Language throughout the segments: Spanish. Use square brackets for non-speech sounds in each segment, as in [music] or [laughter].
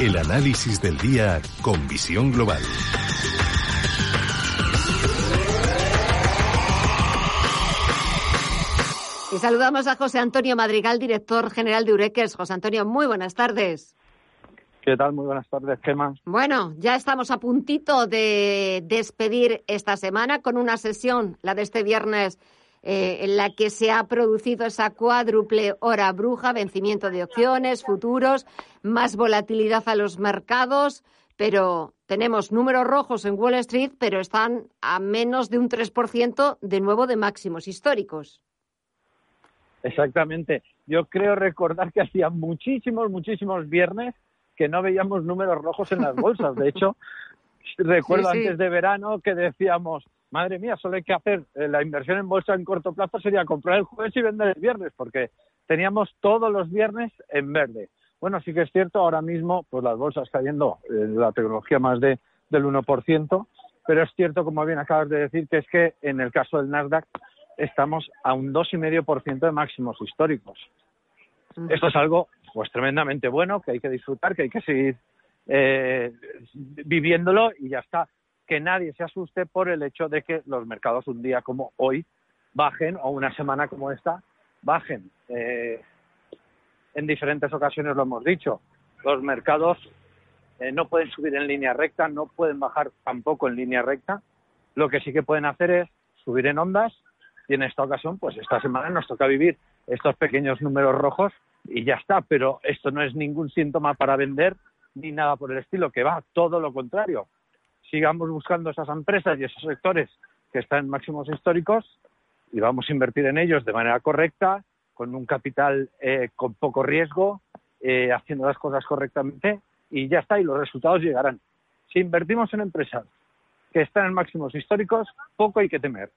El análisis del día con visión global. Y saludamos a José Antonio Madrigal, director general de Ureques. José Antonio, muy buenas tardes. ¿Qué tal? Muy buenas tardes, Gemma. Bueno, ya estamos a puntito de despedir esta semana con una sesión, la de este viernes, eh, en la que se ha producido esa cuádruple hora bruja, vencimiento de opciones, futuros, más volatilidad a los mercados, pero tenemos números rojos en Wall Street, pero están a menos de un 3% de nuevo de máximos históricos. Exactamente. Yo creo recordar que hacía muchísimos, muchísimos viernes que no veíamos números rojos en las bolsas. De hecho, [laughs] recuerdo antes de verano que decíamos, madre mía, solo hay que hacer eh, la inversión en bolsa en corto plazo sería comprar el jueves y vender el viernes, porque teníamos todos los viernes en verde. Bueno, sí que es cierto, ahora mismo pues las bolsas cayendo, eh, la tecnología más de, del 1%, pero es cierto, como bien acabas de decir, que es que en el caso del Nasdaq estamos a un 2,5% de máximos históricos. Esto es algo pues tremendamente bueno, que hay que disfrutar, que hay que seguir eh, viviéndolo y ya está. Que nadie se asuste por el hecho de que los mercados un día como hoy bajen o una semana como esta bajen. Eh, en diferentes ocasiones lo hemos dicho. Los mercados eh, no pueden subir en línea recta, no pueden bajar tampoco en línea recta. Lo que sí que pueden hacer es subir en ondas y en esta ocasión, pues esta semana nos toca vivir estos pequeños números rojos y ya está, pero esto no es ningún síntoma para vender ni nada por el estilo, que va todo lo contrario. Sigamos buscando esas empresas y esos sectores que están en máximos históricos y vamos a invertir en ellos de manera correcta, con un capital eh, con poco riesgo, eh, haciendo las cosas correctamente y ya está, y los resultados llegarán. Si invertimos en empresas que están en máximos históricos, poco hay que temer.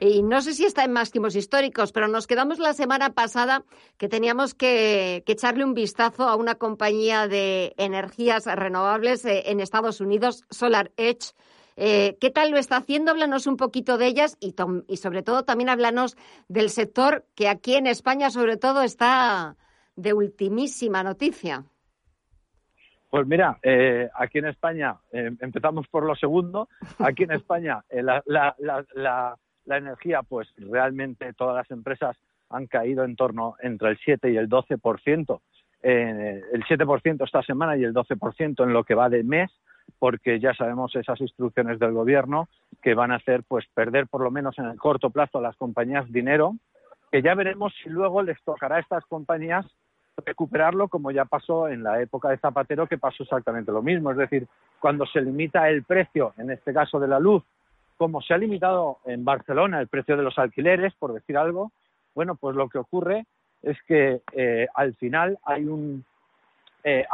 Y no sé si está en máximos históricos, pero nos quedamos la semana pasada que teníamos que, echarle un vistazo a una compañía de energías renovables eh, en Estados Unidos, Solar Edge. Eh, ¿Qué tal lo está haciendo? Háblanos un poquito de ellas y, y sobre todo también háblanos del sector que aquí en España sobre todo está de ultimísima noticia. Pues mira, eh, aquí en España, eh, empezamos por lo segundo, aquí en España eh, la, la, energía, pues realmente todas las empresas han caído en torno entre el 7 y el 12%, el 7% esta semana y el 12% en lo que va de mes, porque ya sabemos esas instrucciones del gobierno que van a hacer pues perder por lo menos en el corto plazo a las compañías dinero, que ya veremos si luego les tocará a estas compañías recuperarlo como ya pasó en la época de Zapatero, que pasó exactamente lo mismo. Es decir, cuando se limita el precio, en este caso de la luz, como se ha limitado en Barcelona el precio de los alquileres, por decir algo, bueno, pues lo que ocurre es que eh, al final hay un... Eh,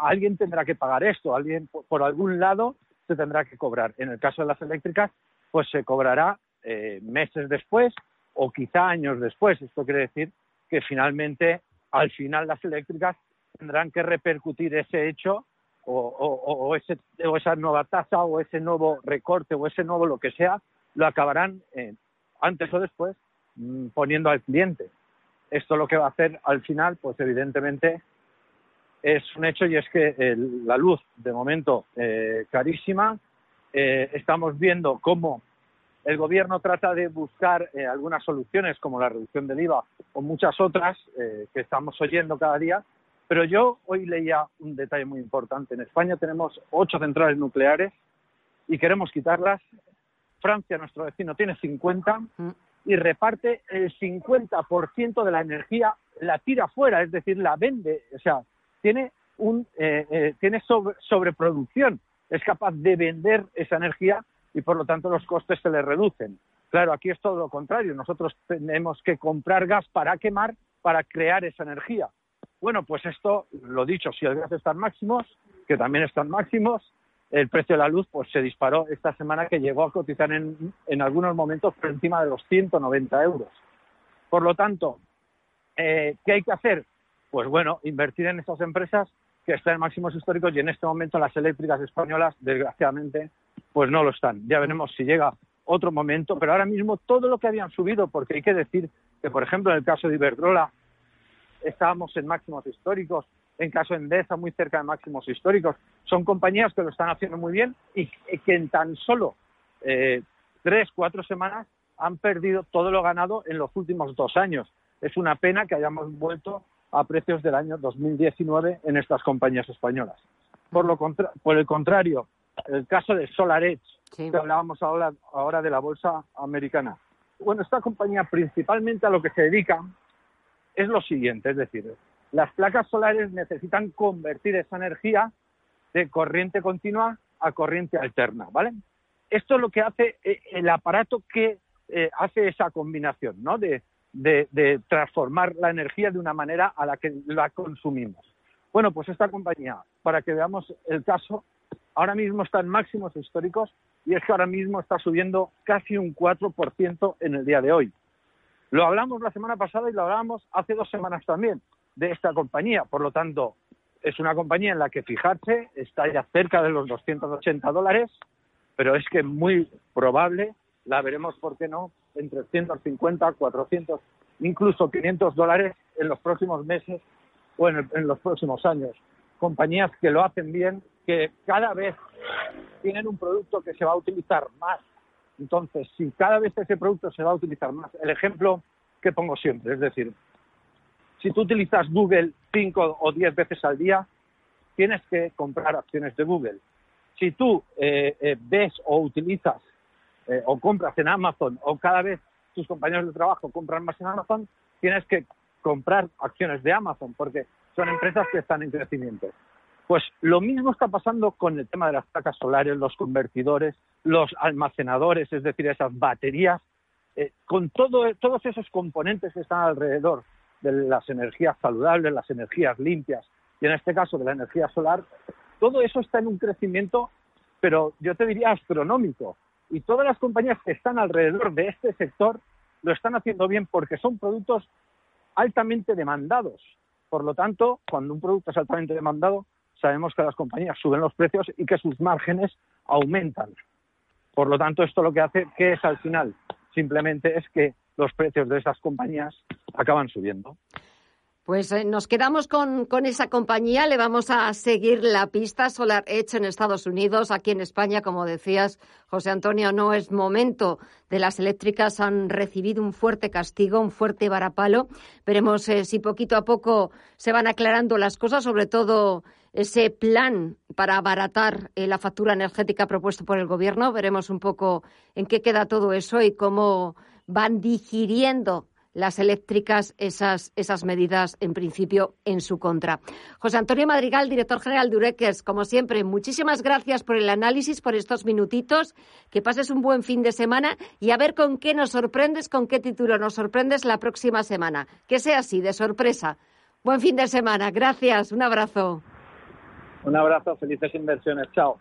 alguien tendrá que pagar esto, alguien por, algún lado se tendrá que cobrar. En el caso de las eléctricas, pues se cobrará eh, meses después o quizá años después. Esto quiere decir que finalmente al final las eléctricas tendrán que repercutir ese hecho o, ese, o esa nueva tasa o ese nuevo recorte o ese nuevo lo que sea, lo acabarán eh, antes o después mm, poniendo al cliente. Esto lo que va a hacer al final, pues evidentemente es un hecho y es que la luz, de momento, eh, carísima. Eh, estamos viendo cómo el gobierno trata de buscar eh, algunas soluciones como la reducción del IVA o muchas otras eh, que estamos oyendo cada día, pero yo hoy leía un detalle muy importante. En España tenemos ocho centrales nucleares y queremos quitarlas. Francia, nuestro vecino, tiene 50 mm. y reparte el 50% de la energía, la tira fuera, es decir, la vende, o sea, tiene, un, eh, tiene sobreproducción, es capaz de vender esa energía y por lo tanto los costes se le reducen. Claro, aquí es todo lo contrario. Nosotros tenemos que comprar gas para quemar para crear esa energía. Bueno, pues esto, lo dicho, si el gas está en máximos, que también están máximos, el precio de la luz pues se disparó esta semana que llegó a cotizar en, en algunos momentos por encima de los 190 euros. Por lo tanto, eh, ¿qué hay que hacer? Pues bueno, invertir en esas empresas que están en máximos históricos y en este momento las eléctricas españolas, desgraciadamente, pues no lo están. Ya veremos si llega otro momento, pero ahora mismo todo lo que habían subido, porque hay que decir que, por ejemplo, en el caso de Iberdrola estábamos en máximos históricos, en caso de Endesa muy cerca de máximos históricos. Son compañías que lo están haciendo muy bien y que en tan solo eh, tres, cuatro semanas han perdido todo lo ganado en los últimos dos años. Es una pena que hayamos vuelto a precios del año 2019 en estas compañías españolas. Por, lo por el contrario, el caso de SolarEdge, que hablábamos ahora, ahora de la bolsa americana. Bueno, esta compañía principalmente a lo que se dedica es lo siguiente, es decir, las placas solares necesitan convertir esa energía de corriente continua a corriente alterna, ¿vale? Esto es lo que hace eh, el aparato que eh, hace esa combinación, ¿no? De, de, transformar la energía de una manera a la que la consumimos. Bueno, pues esta compañía, para que veamos el caso, ahora mismo está en máximos históricos y es que ahora mismo está subiendo casi un 4% en el día de hoy. Lo hablamos la semana pasada y lo hablamos hace dos semanas también de esta compañía. Por lo tanto, es una compañía en la que fijarse está ya cerca de los 280 dólares, pero es que muy probable la veremos, ¿por qué no?, en 350, 400, incluso 500 dólares en los próximos meses o en los próximos años. Compañías que lo hacen bien, que cada vez tienen un producto que se va a utilizar más entonces, si cada vez ese producto se va a utilizar más, el ejemplo que pongo siempre, es decir, si tú utilizas Google cinco o diez veces al día, tienes que comprar acciones de Google. Si tú eh, eh, ves o utilizas eh, o compras en Amazon o cada vez tus compañeros de trabajo compran más en Amazon, tienes que comprar acciones de Amazon porque son empresas que están en crecimiento. Pues lo mismo está pasando con el tema de las placas solares, los convertidores, los almacenadores, es decir, esas baterías, eh, con todos esos componentes que están alrededor de las energías saludables, las energías limpias y en este caso de la energía solar, todo eso está en un crecimiento, pero yo te diría astronómico. Y todas las compañías que están alrededor de este sector lo están haciendo bien porque son productos altamente demandados. Por lo tanto, cuando un producto es altamente demandado, sabemos que las compañías suben los precios y que sus márgenes aumentan. Por lo tanto, esto lo que hace, que es al final? Simplemente es que los precios de esas compañías acaban subiendo. Pues eh, nos quedamos con, esa compañía, le vamos a seguir la pista Solar Edge en Estados Unidos, aquí en España, como decías, José Antonio, no es momento de las eléctricas, han recibido un fuerte castigo, un fuerte varapalo. Veremos eh, si poquito a poco se van aclarando las cosas, sobre todo ese plan para abaratar eh, la factura energética propuesto por el Gobierno. Veremos un poco en qué queda todo eso y cómo van digiriendo las eléctricas esas, esas medidas en principio en su contra. José Antonio Madrigal, director general de Ureques, como siempre, muchísimas gracias por el análisis, por estos minutitos. Que pases un buen fin de semana y a ver con qué nos sorprendes, con qué título nos sorprendes la próxima semana. Que sea así, de sorpresa. Buen fin de semana. Gracias. Un abrazo. Un abrazo. Felices inversiones. Chao.